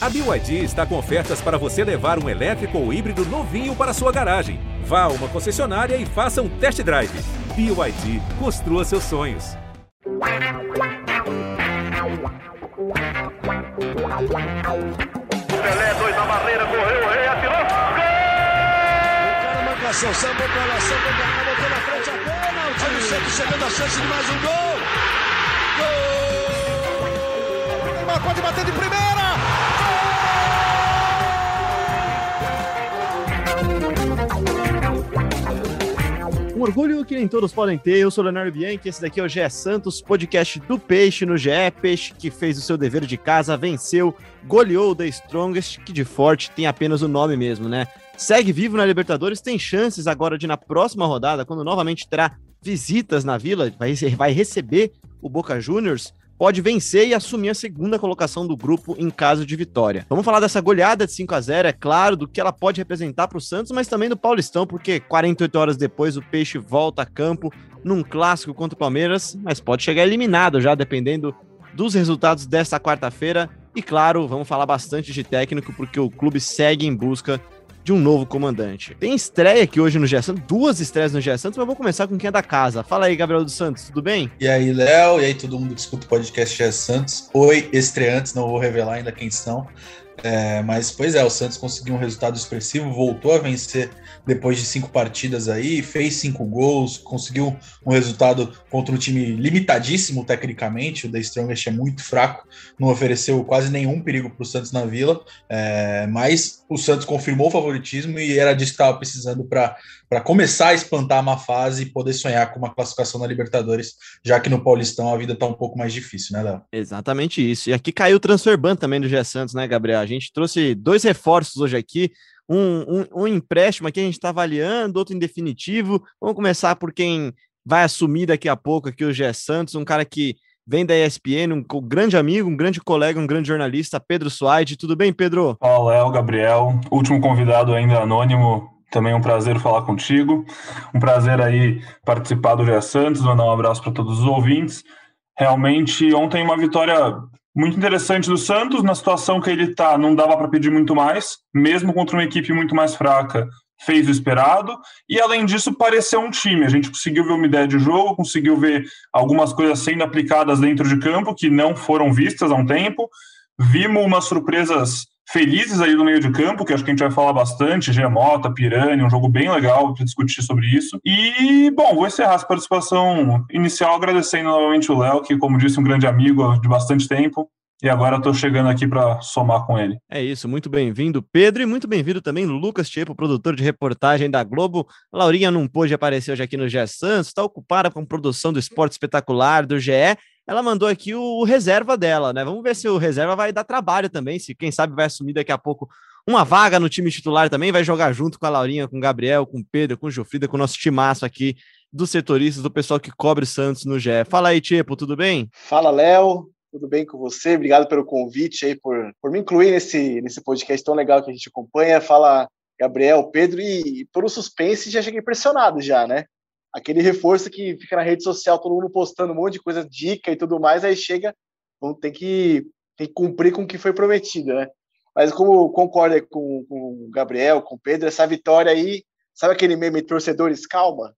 A BYD está com ofertas para você levar um elétrico ou híbrido novinho para sua garagem. Vá a uma concessionária e faça um test drive. BYD, construa seus sonhos. Pelé, dois na barreira, correu, o rei atirou. Gol! O cara pra lá, sambou pra cá, botou na frente a bola. O time sempre chegando a chance de mais um gol. Gol! Neymar pode bater de primeira. Um orgulho que nem todos podem ter. Eu sou o Leonardo Bianchi, esse daqui é o GE Santos, podcast do Peixe no GE. Peixe que fez o seu dever de casa, venceu, goleou The Strongest, que de forte tem apenas o nome mesmo, né? Segue vivo na Libertadores, tem chances agora de na próxima rodada, quando novamente terá visitas na Vila, vai, vai receber o Boca Juniors, pode vencer e assumir a segunda colocação do grupo em caso de vitória. Vamos falar dessa goleada de 5 a 0 é claro, do que ela pode representar para o Santos, mas também do Paulistão, porque 48 horas depois o Peixe volta a campo num clássico contra o Palmeiras, mas pode chegar eliminado já, dependendo dos resultados desta quarta-feira. E claro, vamos falar bastante de técnico, porque o clube segue em busca de um novo comandante. Tem estreia aqui hoje no Gé Santos, duas estreias no Gé Santos, mas vou começar com quem é da casa. Fala aí, Gabriel dos Santos, tudo bem? E aí, Léo, e aí todo mundo que escuta o podcast Gé Santos. Oi, estreantes, não vou revelar ainda quem são. É, mas, pois é, o Santos conseguiu um resultado expressivo, voltou a vencer depois de cinco partidas aí, fez cinco gols, conseguiu um resultado contra um time limitadíssimo tecnicamente. O The Strongest é muito fraco, não ofereceu quase nenhum perigo para o Santos na vila, é, mas o Santos confirmou o favoritismo e era disso que estava precisando para começar a espantar uma fase e poder sonhar com uma classificação na Libertadores, já que no Paulistão a vida está um pouco mais difícil, né, Léo? Exatamente isso. E aqui caiu o transfer ban também do Gé Santos, né, Gabriel? A gente trouxe dois reforços hoje aqui. Um, um, um empréstimo aqui a gente está avaliando, outro em definitivo. Vamos começar por quem vai assumir daqui a pouco aqui o Gé Santos, um cara que vem da ESPN, um, grande amigo, um grande colega, um grande jornalista, Pedro Suaide. Tudo bem, Pedro? Fala, Léo, Gabriel. Último convidado ainda anônimo. Também um prazer falar contigo. Um prazer aí participar do Gé Santos, mandar um abraço para todos os ouvintes. Realmente, ontem uma vitória muito interessante do Santos, na situação que ele está, não dava para pedir muito mais, mesmo contra uma equipe muito mais fraca, fez o esperado, e além disso, pareceu um time. A gente conseguiu ver uma ideia de jogo, conseguiu ver algumas coisas sendo aplicadas dentro de campo que não foram vistas há um tempo. Vimos umas surpresas felizes aí no meio de campo, que acho que a gente vai falar bastante, Gemota, Pirani, um jogo bem legal para discutir sobre isso. E, bom, vou encerrar essa participação inicial agradecendo novamente o Léo, que, como disse, um grande amigo de bastante tempo. E agora estou chegando aqui para somar com ele. É isso, muito bem-vindo, Pedro, e muito bem-vindo também Lucas Tiepo, produtor de reportagem da Globo. Laurinha não pôde aparecer hoje aqui no GE Santos, está ocupada com produção do esporte espetacular do GE. Ela mandou aqui o reserva dela, né? Vamos ver se o reserva vai dar trabalho também, se quem sabe vai assumir daqui a pouco uma vaga no time titular também, vai jogar junto com a Laurinha, com o Gabriel, com o Pedro, com o Jofrida, com o nosso timaço aqui dos setoristas, do pessoal que cobre Santos no GE. Fala aí, Tiepo, tudo bem? Fala, Léo tudo bem com você? Obrigado pelo convite aí, por, por me incluir nesse, nesse podcast tão legal que a gente acompanha. Fala Gabriel, Pedro, e, e pelo suspense já cheguei impressionado já, né? Aquele reforço que fica na rede social, todo mundo postando um monte de coisa, dica e tudo mais, aí chega, vão ter que, ter que cumprir com o que foi prometido, né? Mas como concorda com, com o Gabriel, com o Pedro, essa vitória aí, sabe aquele meme torcedores, calma?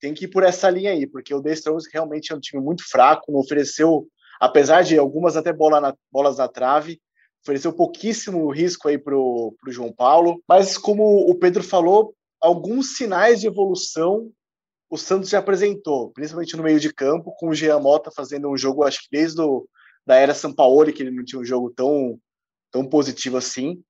Tem que ir por essa linha aí, porque o The realmente é um time muito fraco, não ofereceu apesar de algumas até bola na, bolas na trave, ofereceu pouquíssimo risco aí para o João Paulo. Mas como o Pedro falou, alguns sinais de evolução o Santos já apresentou, principalmente no meio de campo, com o Jean Mota fazendo um jogo, acho que desde o, da era Sampaoli, que ele não tinha um jogo tão, tão positivo assim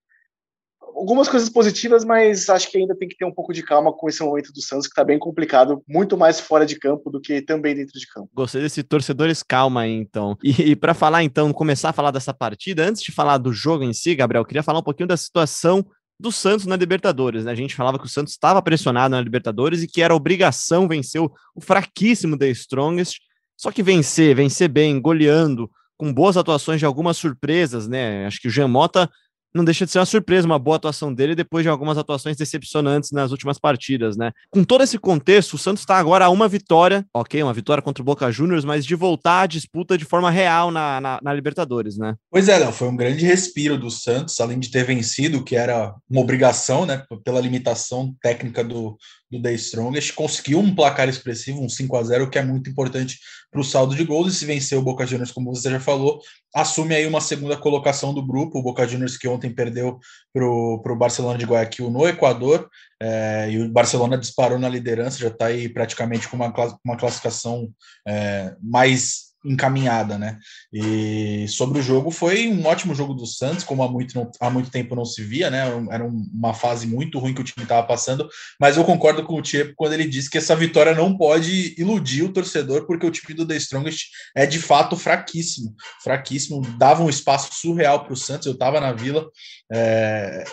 algumas coisas positivas, mas acho que ainda tem que ter um pouco de calma com esse momento do Santos, que está bem complicado, muito mais fora de campo do que também dentro de campo. Gostei desse torcedores calma aí, então. E, e para falar, então, começar a falar dessa partida, antes de falar do jogo em si, Gabriel, queria falar um pouquinho da situação do Santos na Libertadores, né? A gente falava que o Santos estava pressionado na Libertadores e que era obrigação vencer o, fraquíssimo The Strongest. Só que vencer, vencer bem, goleando, com boas atuações de algumas surpresas, né? Acho que o Jean Mota não deixa de ser uma surpresa, uma boa atuação dele depois de algumas atuações decepcionantes nas últimas partidas, né? Com todo esse contexto, o Santos está agora a uma vitória, ok, uma vitória contra o Boca Juniors, mas de voltar à disputa de forma real na, na, na Libertadores, né? Pois é, Léo, foi um grande respiro do Santos, além de ter vencido, que era uma obrigação, né, pela limitação técnica do, do The Strongest, conseguiu um placar expressivo, um 5 a 0 que é muito importante para o saldo de gols, e se vencer o Boca Juniors, como você já falou, assume aí uma segunda colocação do grupo, o Boca Juniors que ontem perdeu para o Barcelona de Guayaquil no Equador, é, e o Barcelona disparou na liderança, já está aí praticamente com uma, uma classificação é, mais encaminhada, né? E sobre o jogo, foi um ótimo jogo do Santos, como há muito, não, há muito tempo não se via, né? Era uma fase muito ruim que o time estava passando, mas eu concordo com o Tiepo quando ele disse que essa vitória não pode iludir o torcedor, porque o time do The Strongest é de fato fraquíssimo, fraquíssimo, dava um espaço surreal para o Santos, eu estava na vila, é,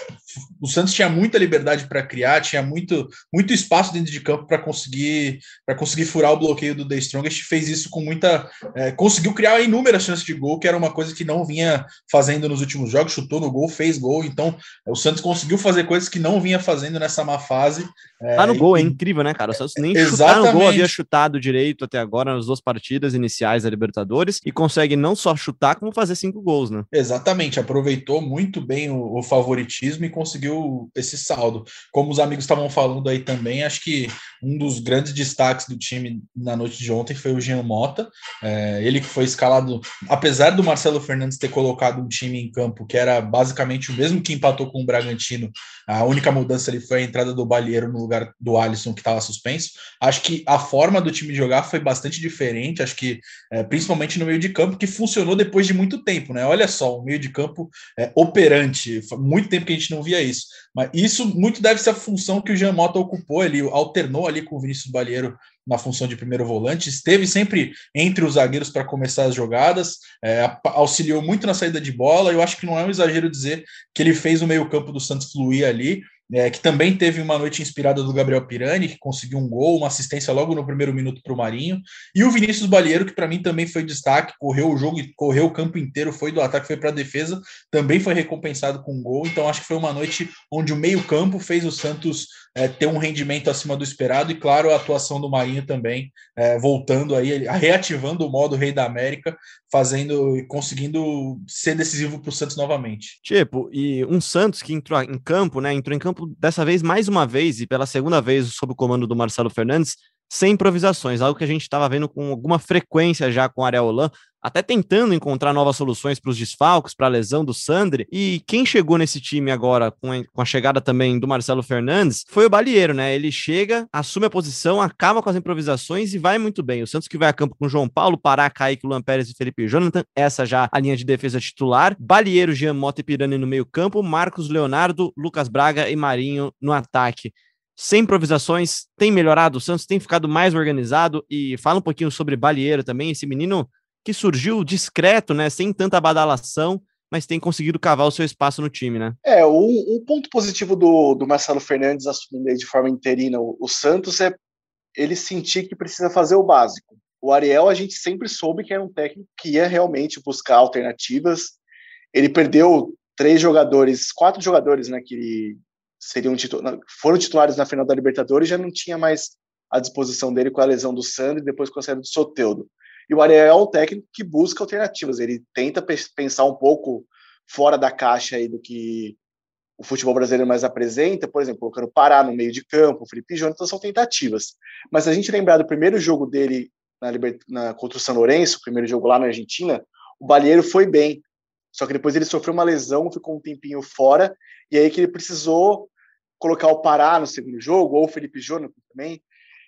o Santos tinha muita liberdade para criar, tinha muito, muito espaço dentro de campo para conseguir para conseguir furar o bloqueio do The Strongest, fez isso com muita é, conseguiu criar inúmeras chances de gol, que era uma coisa que não vinha fazendo nos últimos jogos, chutou no gol, fez gol, então o Santos conseguiu fazer coisas que não vinha fazendo nessa má fase. É, tá no gol, é incrível, né, cara? O Santos nem chutar no gol havia chutado direito até agora nas duas partidas iniciais da Libertadores e consegue não só chutar, como fazer cinco gols, né? Exatamente, aproveitou muito bem o, o favoritismo e conseguiu esse saldo. Como os amigos estavam falando aí também, acho que um dos grandes destaques do time na noite de ontem foi o Jean Mota. É, ele que foi escalado, apesar do Marcelo Fernandes ter colocado um time em campo que era basicamente o mesmo que empatou com o Bragantino, a única mudança ali foi a entrada do Balheiro no lugar do Alisson, que estava suspenso. Acho que a forma do time jogar foi bastante diferente, acho que é, principalmente no meio de campo, que funcionou depois de muito tempo, né? Olha só, o meio de campo é, operante, muito tempo que a gente não via isso. Mas isso muito deve ser a função que o Jean Mota ocupou, ele alternou ali com o Vinícius Balheiro na função de primeiro volante, esteve sempre entre os zagueiros para começar as jogadas, é, auxiliou muito na saída de bola. Eu acho que não é um exagero dizer que ele fez o meio-campo do Santos fluir ali é, que também teve uma noite inspirada do Gabriel Pirani, que conseguiu um gol, uma assistência logo no primeiro minuto para o Marinho, e o Vinícius Balieiro, que para mim também foi destaque, correu o jogo e correu o campo inteiro, foi do ataque, foi para a defesa, também foi recompensado com um gol, então acho que foi uma noite onde o meio-campo fez o Santos é, ter um rendimento acima do esperado, e claro, a atuação do Marinho também, é, voltando aí, reativando o modo Rei da América, fazendo e conseguindo ser decisivo para o Santos novamente. Tipo, e um Santos que entrou em campo, né? Entrou em campo dessa vez mais uma vez e pela segunda vez sob o comando do Marcelo Fernandes, sem improvisações, algo que a gente estava vendo com alguma frequência já com o Ariel Holan, até tentando encontrar novas soluções para os desfalques, para a lesão do Sandri. E quem chegou nesse time agora, com a, com a, chegada também do Marcelo Fernandes, foi o Balieiro, né? Ele chega, assume a posição, acaba com as improvisações e vai muito bem. O Santos que vai a campo com João Paulo, Pará, Kaique, Luan Pérez e Felipe Jonathan, essa já a linha de defesa titular. Balieiro, Jean Mota e Pirani no meio campo, Marcos Leonardo, Lucas Braga e Marinho no ataque sem improvisações, tem melhorado, o Santos tem ficado mais organizado e fala um pouquinho sobre Balieiro também, esse menino que surgiu discreto, né, sem tanta badalação, mas tem conseguido cavar o seu espaço no time, né? É, um ponto positivo do, do Marcelo Fernandes assumindo de forma interina o, o Santos é ele sentir que precisa fazer o básico. O Ariel, a gente sempre soube que era um técnico que ia realmente buscar alternativas. Ele perdeu três jogadores, quatro jogadores, né, que seriam foram titulares na final da Libertadores já não tinha mais à disposição dele com a lesão do Sandro e depois com a saída do Soteudo. E o Ariel é um técnico que busca alternativas, ele tenta pensar um pouco fora da caixa aí do que o futebol brasileiro mais apresenta, por exemplo, colocando Pará no meio de campo, o Felipe Jonathan então são tentativas. Mas a gente lembrar do primeiro jogo dele na, na contra o São Lourenço, o primeiro jogo lá na Argentina, o Balheiro foi bem, só que depois ele sofreu uma lesão, ficou um tempinho fora, e aí que ele precisou colocar o Pará no segundo jogo, ou o Felipe Jonathan também.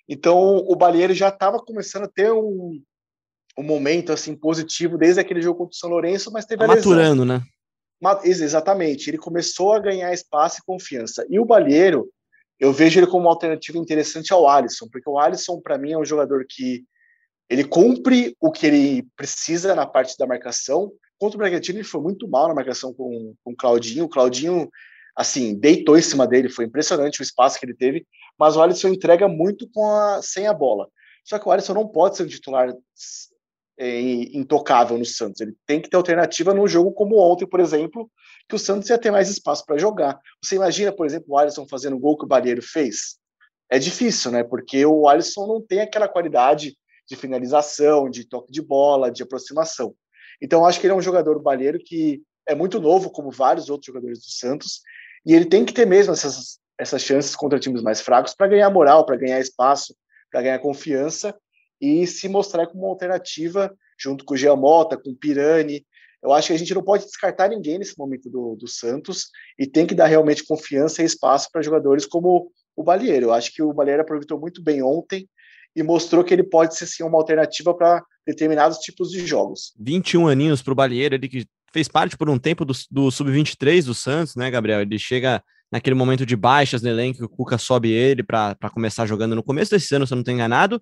Então, o Balieiro já estava começando a ter um, um momento assim positivo desde aquele jogo contra o São Lourenço, mas teve tá a Maturando, né? Exatamente. Ele começou a ganhar espaço e confiança. E o Balieiro, eu vejo ele como uma alternativa interessante ao Alisson, porque o Alisson, para mim, é um jogador que ele cumpre o que ele precisa na parte da marcação. Contra o Bragantino, ele foi muito mal na marcação com, com o Claudinho. O Claudinho assim, deitou em cima dele, foi impressionante o espaço que ele teve, mas o Alisson entrega muito com a, sem a bola. Só que o Alisson não pode ser um titular é, intocável no Santos. Ele tem que ter alternativa num jogo como ontem, por exemplo, que o Santos ia ter mais espaço para jogar. Você imagina, por exemplo, o Alisson fazendo o gol que o Balheiro fez? É difícil, né? Porque o Alisson não tem aquela qualidade de finalização, de toque de bola, de aproximação. Então, acho que ele é um jogador balheiro que é muito novo, como vários outros jogadores do Santos, e ele tem que ter mesmo essas, essas chances contra times mais fracos para ganhar moral, para ganhar espaço, para ganhar confiança e se mostrar como uma alternativa junto com o Giamota, com o Pirani. Eu acho que a gente não pode descartar ninguém nesse momento do, do Santos e tem que dar realmente confiança e espaço para jogadores como o Balieiro. Eu acho que o Balieiro aproveitou muito bem ontem e mostrou que ele pode ser sim uma alternativa para determinados tipos de jogos. 21 aninhos para o Balieiro, ele que fez parte por um tempo do, do Sub-23 do Santos, né, Gabriel? Ele chega naquele momento de baixas no elenco, o Cuca sobe ele para começar jogando no começo desse ano, se eu não estou enganado.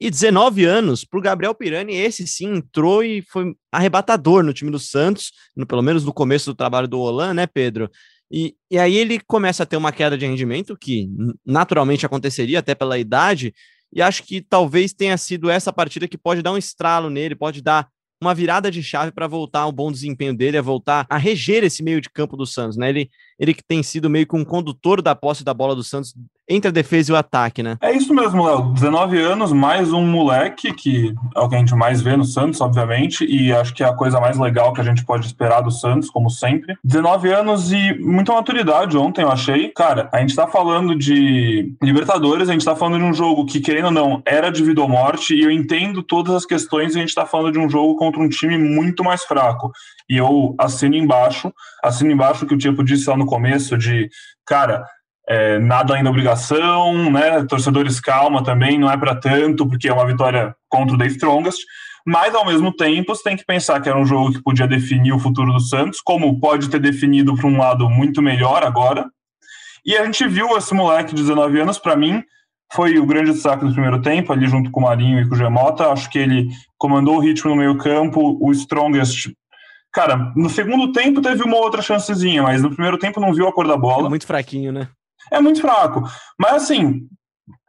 E 19 anos para o Gabriel Pirani, esse sim entrou e foi arrebatador no time do Santos, no, pelo menos no começo do trabalho do Olan, né, Pedro? E, e aí ele começa a ter uma queda de rendimento, que naturalmente aconteceria até pela idade, e acho que talvez tenha sido essa partida que pode dar um estralo nele, pode dar uma virada de chave para voltar ao bom desempenho dele, a voltar a reger esse meio de campo do Santos, né? Ele, ele que tem sido meio que um condutor da posse da bola do Santos entre a defesa e o ataque, né? É isso mesmo, Léo. 19 anos, mais um moleque, que é o que a gente mais vê no Santos, obviamente, e acho que é a coisa mais legal que a gente pode esperar do Santos, como sempre. 19 anos e muita maturidade ontem, eu achei. Cara, a gente tá falando de Libertadores, a gente tá falando de um jogo que, querendo ou não, era de vida ou morte, e eu entendo todas as questões, e a gente tá falando de um jogo contra um time muito mais fraco. E eu assino embaixo, assino embaixo que o Tipo disse lá no começo, de, cara, é, nada ainda obrigação, né? Torcedores calma também, não é para tanto, porque é uma vitória contra o The Strongest. Mas, ao mesmo tempo, você tem que pensar que era um jogo que podia definir o futuro do Santos, como pode ter definido para um lado muito melhor agora. E a gente viu esse moleque de 19 anos, para mim, foi o grande destaque do primeiro tempo, ali junto com o Marinho e com o Gemota. Acho que ele comandou o ritmo no meio-campo. O Strongest Cara, no segundo tempo teve uma outra chancezinha, mas no primeiro tempo não viu a cor da bola. É muito fraquinho, né? É muito fraco. Mas assim,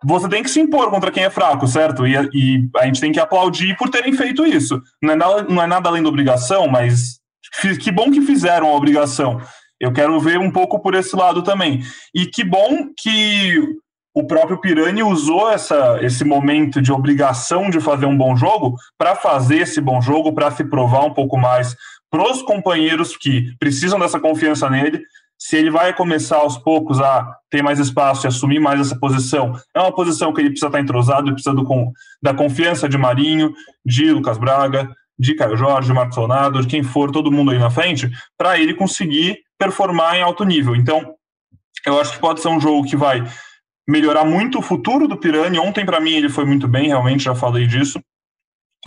você tem que se impor contra quem é fraco, certo? E, e a gente tem que aplaudir por terem feito isso. Não é, nada, não é nada além da obrigação, mas que bom que fizeram a obrigação. Eu quero ver um pouco por esse lado também. E que bom que o próprio Pirani usou essa, esse momento de obrigação de fazer um bom jogo para fazer esse bom jogo, para se provar um pouco mais para os companheiros que precisam dessa confiança nele, se ele vai começar aos poucos a ter mais espaço e assumir mais essa posição, é uma posição que ele precisa estar entrosado, ele precisa do, da confiança de Marinho, de Lucas Braga, de Caio Jorge, de Marcos Leonardo, de quem for, todo mundo aí na frente, para ele conseguir performar em alto nível. Então, eu acho que pode ser um jogo que vai melhorar muito o futuro do Pirani. Ontem, para mim, ele foi muito bem, realmente, já falei disso.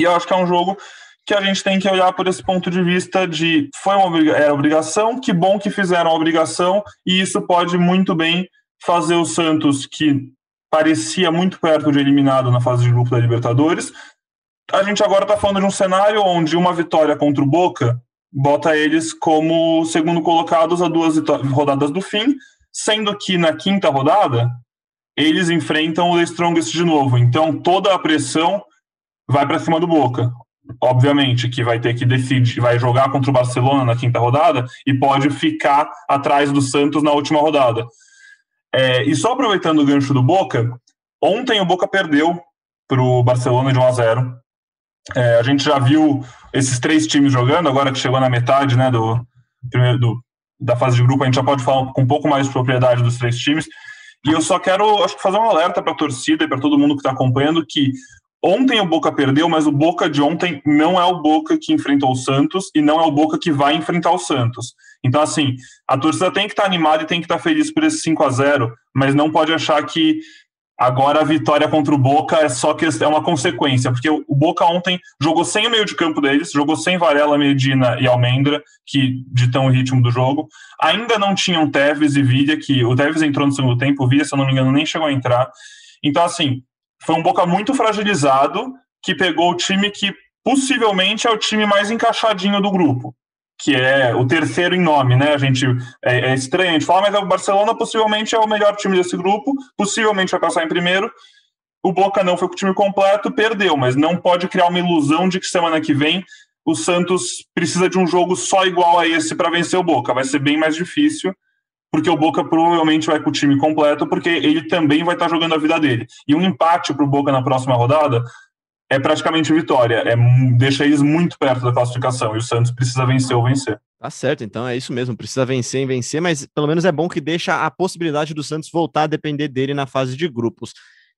E eu acho que é um jogo que a gente tem que olhar por esse ponto de vista de foi uma era obrigação, que bom que fizeram a obrigação, e isso pode muito bem fazer o Santos, que parecia muito perto de eliminado na fase de grupo da Libertadores. A gente agora está falando de um cenário onde uma vitória contra o Boca bota eles como segundo colocados a duas rodadas do fim, sendo que na quinta rodada eles enfrentam o The Strongest de novo. Então toda a pressão vai para cima do Boca obviamente, que vai ter que decidir, vai jogar contra o Barcelona na quinta rodada e pode ficar atrás do Santos na última rodada. É, e só aproveitando o gancho do Boca, ontem o Boca perdeu para o Barcelona de 1 a 0. É, a gente já viu esses três times jogando, agora que chegou na metade né, do, primeiro, do, da fase de grupo, a gente já pode falar com um pouco mais de propriedade dos três times. E eu só quero acho que fazer um alerta para a torcida e para todo mundo que está acompanhando que Ontem o Boca perdeu, mas o Boca de ontem não é o Boca que enfrentou o Santos e não é o Boca que vai enfrentar o Santos. Então, assim, a torcida tem que estar animada e tem que estar feliz por esse 5 a 0 mas não pode achar que agora a vitória contra o Boca é só que é uma consequência, porque o Boca ontem jogou sem o meio de campo deles, jogou sem Varela, Medina e Almendra, que ditam o ritmo do jogo. Ainda não tinham Tevez e Vidia, que o Tevez entrou no segundo tempo, o Vidia, se eu não me engano, nem chegou a entrar. Então, assim, foi um Boca muito fragilizado que pegou o time que possivelmente é o time mais encaixadinho do grupo, que é o terceiro em nome, né? A gente é, é estranho a gente falar, mas o Barcelona possivelmente é o melhor time desse grupo, possivelmente vai passar em primeiro. O Boca não foi com o time completo, perdeu, mas não pode criar uma ilusão de que semana que vem o Santos precisa de um jogo só igual a esse para vencer o Boca. Vai ser bem mais difícil, porque o Boca provavelmente vai com o time completo, porque ele também vai estar jogando a vida dele. E um empate para o Boca na próxima rodada é praticamente vitória, é, deixa eles muito perto da classificação, e o Santos precisa vencer ou vencer. Tá certo, então é isso mesmo, precisa vencer e vencer, mas pelo menos é bom que deixa a possibilidade do Santos voltar a depender dele na fase de grupos.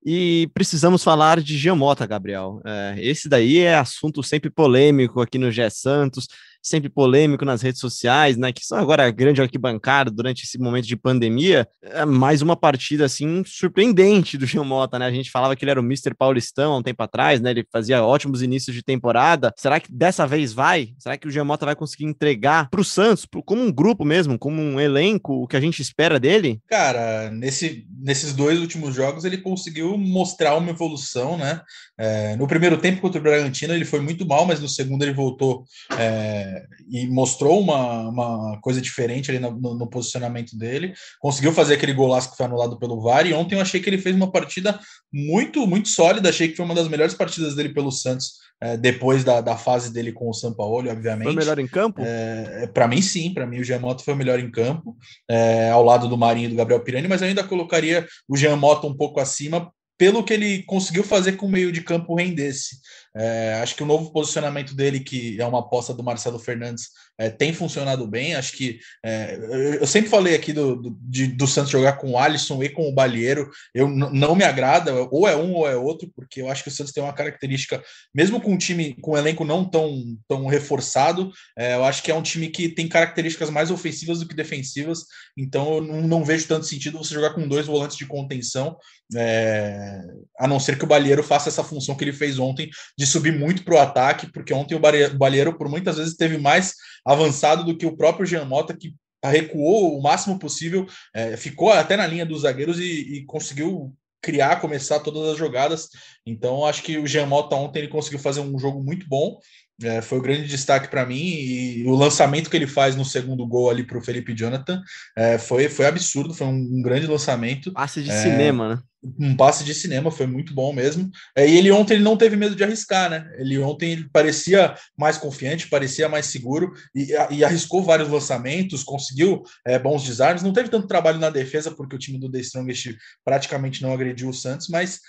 E precisamos falar de Giamota, Gabriel. É, esse daí é assunto sempre polêmico aqui no Gé Santos sempre polêmico nas redes sociais, né? Que são agora grande arquibancada durante esse momento de pandemia. É mais uma partida assim surpreendente do Gil Mota, né? A gente falava que ele era o Mr. Paulistão há um tempo atrás, né? Ele fazia ótimos inícios de temporada. Será que dessa vez vai? Será que o Gil Mota vai conseguir entregar para o Santos, como um grupo mesmo, como um elenco, o que a gente espera dele? Cara, nesse, nesses dois últimos jogos ele conseguiu mostrar uma evolução, né? É, no primeiro tempo contra o Bragantino ele foi muito mal, mas no segundo ele voltou é, e mostrou uma, uma coisa diferente ali no, no, no, posicionamento dele. Conseguiu fazer aquele golaço que foi anulado pelo VAR. E ontem eu achei que ele fez uma partida muito, muito sólida. Achei que foi uma das melhores partidas dele pelo Santos. É, depois da, da fase dele com o São Paulo, obviamente. Foi o melhor em campo? É, é para mim, sim. Para mim, o Jean Mota foi o melhor em campo, é, ao lado do Marinho e do Gabriel Pirani, mas eu ainda colocaria o Jean Mota um pouco acima pelo que ele conseguiu fazer com o meio de campo rendesse. É, acho que o novo posicionamento dele, que é uma aposta do Marcelo Fernandes, é, tem funcionado bem. Acho que é, eu sempre falei aqui do, do, de, do Santos jogar com o Alisson e com o Balieiro. Eu não me agrada, ou é um ou é outro, porque eu acho que o Santos tem uma característica, mesmo com um time com um elenco não tão, tão reforçado, é, eu acho que é um time que tem características mais ofensivas do que defensivas. Então eu não, não vejo tanto sentido você jogar com dois volantes de contenção, é, a não ser que o Balieiro faça essa função que ele fez ontem de subir muito para o ataque, porque ontem o Balheiro, por muitas vezes, teve mais avançado do que o próprio Jean Mota, que recuou o máximo possível, é, ficou até na linha dos zagueiros e, e, conseguiu criar, começar todas as jogadas. Então, acho que o Jean Mota ontem ele conseguiu fazer um jogo muito bom. É, foi o grande destaque para mim e o lançamento que ele faz no segundo gol ali para o Felipe Jonathan é, foi, foi absurdo, foi um, um grande lançamento. Passe de é, cinema, né? um passe de cinema, foi muito bom mesmo. É, e ele ontem ele não teve medo de arriscar, né? Ele ontem ele parecia mais confiante, parecia mais seguro e, e arriscou vários lançamentos, conseguiu é, bons desarmes. Não teve tanto trabalho na defesa, porque o time do The Strongest praticamente não agrediu o Santos, mas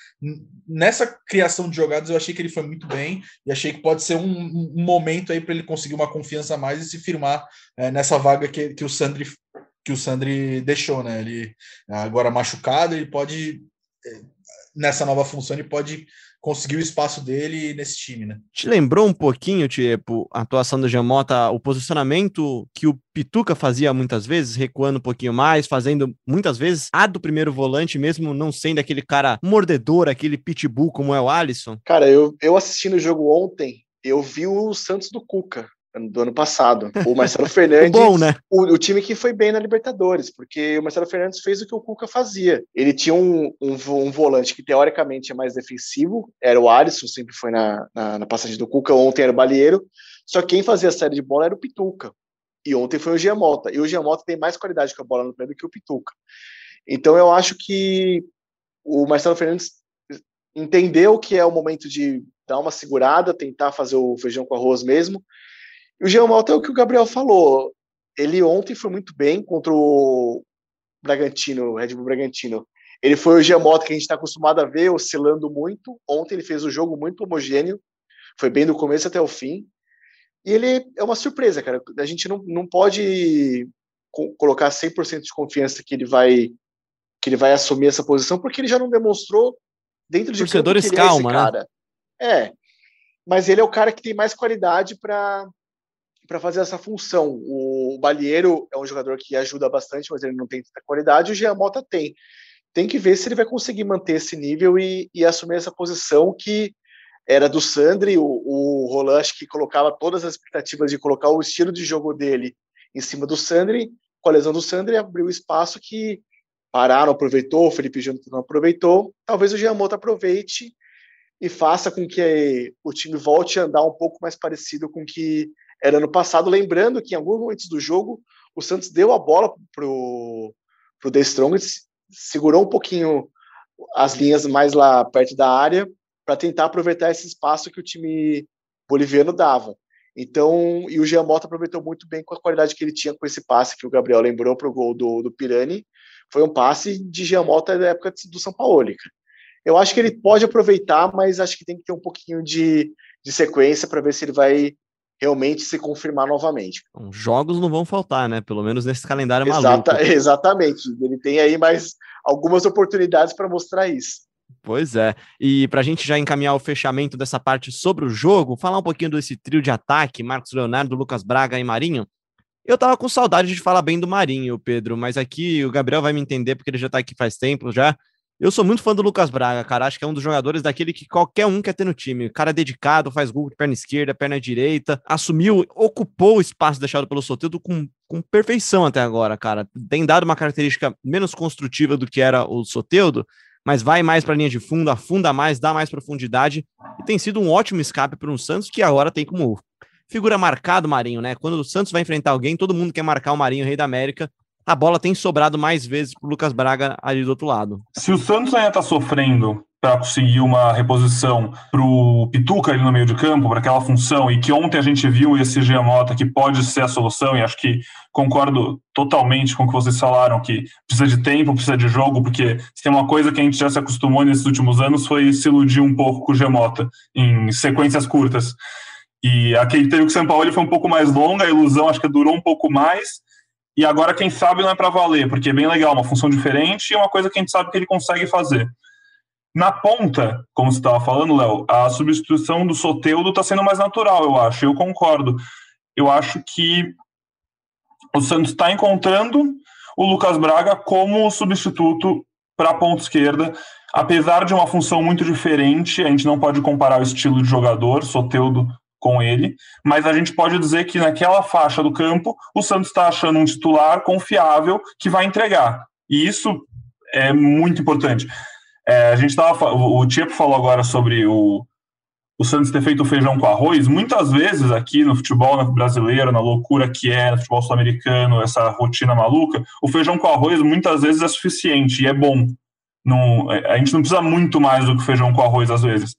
nessa criação de jogadas eu achei que ele foi muito bem e achei que pode ser um, um momento aí para ele conseguir uma confiança a mais e se firmar é, nessa vaga que, que o Sandri que o Sandri deixou, né? Ele agora machucado, ele pode nessa nova função ele pode conseguir o espaço dele nesse time, né? Te lembrou um pouquinho, tipo, a atuação do Jamota, o posicionamento que o Pituca fazia muitas vezes, recuando um pouquinho mais, fazendo muitas vezes a do primeiro volante, mesmo não sendo aquele cara mordedor, aquele pitbull como é o Alisson? Cara, eu, eu assistindo o jogo ontem, eu vi o Santos do Cuca do ano passado. O Marcelo Fernandes, Bom, né? o, o, time que foi bem na Libertadores, porque o Marcelo Fernandes fez o que o Cuca fazia. Ele tinha um, um, um volante que teoricamente é mais defensivo, era o Alisson, sempre foi na, na, na, passagem do Cuca, ontem era o Balieiro, só que quem fazia a série de bola era o Pituca. E ontem foi o Giamota. E o Giamota tem mais qualidade com a bola no pé do que o Pituca. Então eu acho que o Marcelo Fernandes entendeu que é o momento de dar uma segurada, tentar fazer o feijão com arroz mesmo, e o Jean Malta é o que o Gabriel falou. Ele ontem foi muito bem contra o Bragantino, Red Bull Bragantino. Ele foi o Jean Malta que a gente está acostumado a ver oscilando muito. Ontem ele fez o jogo muito homogêneo, foi bem do começo até o fim. E ele é uma surpresa, cara. A gente não, não pode colocar 100% de confiança que ele vai que ele vai assumir essa posição, porque ele já não demonstrou dentro de Torcedores campo que ele calma, é esse cara. Né? É, mas ele é o cara que tem mais qualidade para para fazer essa função. O Balieiro é um jogador que ajuda bastante, mas ele não tem tanta qualidade, o Giamota tem. Tem que ver se ele vai conseguir manter esse nível e, e assumir essa posição que era do Sandri, o, o Roland que colocava todas as expectativas de colocar o estilo de jogo dele em cima do Sandri, com a lesão do Sandri abriu espaço que Pará não aproveitou, o Felipe Júnior não aproveitou, talvez o Giamota aproveite e faça com que o time volte a andar um pouco mais parecido com que era ano passado, lembrando que em alguns momentos do jogo o Santos deu a bola pro, pro The Strongest, segurou um pouquinho as linhas mais lá perto da área para tentar aproveitar esse espaço que o time boliviano dava. Então, e o Jean Mota aproveitou muito bem com a qualidade que ele tinha com esse passe que o Gabriel lembrou para o gol do, do Pirani. Foi um passe de Jean Mota da época do São Paulo. Cara. Eu acho que ele pode aproveitar, mas acho que tem que ter um pouquinho de, de sequência para ver se ele vai realmente se confirmar novamente. Jogos não vão faltar, né? Pelo menos nesse calendário Exata, maluco. Exatamente. Ele tem aí mais algumas oportunidades para mostrar isso. Pois é. E para a gente já encaminhar o fechamento dessa parte sobre o jogo, falar um pouquinho desse trio de ataque, Marcos Leonardo, Lucas Braga e Marinho. Eu tava com saudade de falar bem do Marinho, Pedro, mas aqui o Gabriel vai me entender porque ele já tá aqui faz tempo já. Eu sou muito fã do Lucas Braga, cara. Acho que é um dos jogadores daquele que qualquer um quer ter no time. O cara é dedicado, faz gol de perna esquerda, perna direita, assumiu, ocupou o espaço deixado pelo Soteldo com, com perfeição até agora, cara. Tem dado uma característica menos construtiva do que era o Soteudo, mas vai mais para a linha de fundo, afunda mais, dá mais profundidade e tem sido um ótimo escape para um Santos que agora tem como figura marcado Marinho, né? Quando o Santos vai enfrentar alguém, todo mundo quer marcar o Marinho, rei da América. A bola tem sobrado mais vezes para o Lucas Braga ali do outro lado. Se o Santos ainda está sofrendo para conseguir uma reposição para o Pituca ali no meio de campo, para aquela função, e que ontem a gente viu esse Giamota que pode ser a solução, e acho que concordo totalmente com o que vocês falaram, que precisa de tempo, precisa de jogo, porque se tem uma coisa que a gente já se acostumou nesses últimos anos foi se iludir um pouco com o Giamota, em sequências curtas. E aquele teve com o São Paulo foi um pouco mais longa, a ilusão acho que durou um pouco mais, e agora quem sabe não é para valer, porque é bem legal, uma função diferente e uma coisa que a gente sabe que ele consegue fazer. Na ponta, como você estava falando, Léo, a substituição do Soteudo está sendo mais natural, eu acho. Eu concordo. Eu acho que o Santos está encontrando o Lucas Braga como substituto para a ponta esquerda, apesar de uma função muito diferente. A gente não pode comparar o estilo de jogador, Soteudo, com ele, mas a gente pode dizer que naquela faixa do campo, o Santos está achando um titular confiável que vai entregar. E isso é muito importante. É, a gente tava, o Tiepo falou agora sobre o, o Santos ter feito feijão com arroz. Muitas vezes aqui no futebol brasileiro, na loucura que é, no futebol sul-americano, essa rotina maluca, o feijão com arroz muitas vezes é suficiente e é bom. Não, é, a gente não precisa muito mais do que feijão com arroz às vezes.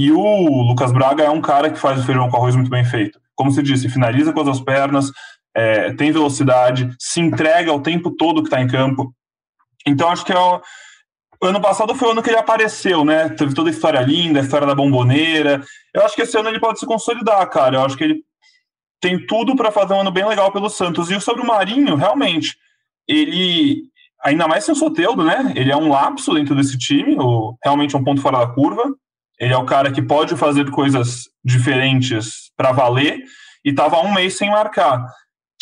E o Lucas Braga é um cara que faz o feijão com arroz muito bem feito. Como você disse, finaliza com as duas pernas, é, tem velocidade, se entrega o tempo todo que está em campo. Então acho que é, ano passado foi o ano que ele apareceu, né? Teve toda a história linda, a história da bomboneira. Eu acho que esse ano ele pode se consolidar, cara. Eu acho que ele tem tudo para fazer um ano bem legal pelo Santos. E sobre o Marinho, realmente, ele, ainda mais sem o Soteudo, né? Ele é um lapso dentro desse time, ou realmente é um ponto fora da curva. Ele é o cara que pode fazer coisas diferentes para valer e estava um mês sem marcar.